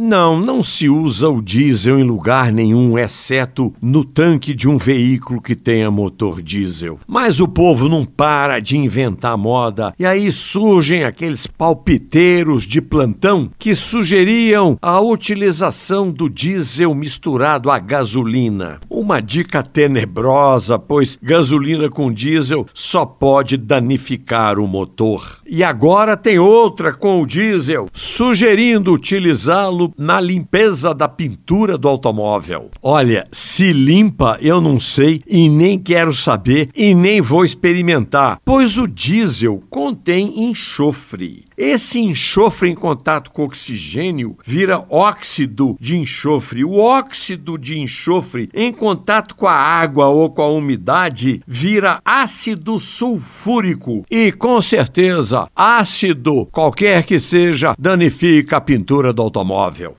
Não, não se usa o diesel em lugar nenhum, exceto no tanque de um veículo que tenha motor diesel. Mas o povo não para de inventar moda e aí surgem aqueles palpiteiros de plantão que sugeriam a utilização do diesel misturado a gasolina. Uma dica tenebrosa, pois gasolina com diesel só pode danificar o motor. E agora tem outra com o diesel, sugerindo utilizá-lo na limpeza da pintura do automóvel. Olha, se limpa eu não sei e nem quero saber e nem vou experimentar, pois o diesel contém enxofre. Esse enxofre em contato com oxigênio vira óxido de enxofre. O óxido de enxofre em contato com a água ou com a umidade vira ácido sulfúrico. E com certeza, ácido, qualquer que seja, danifica a pintura do automóvel.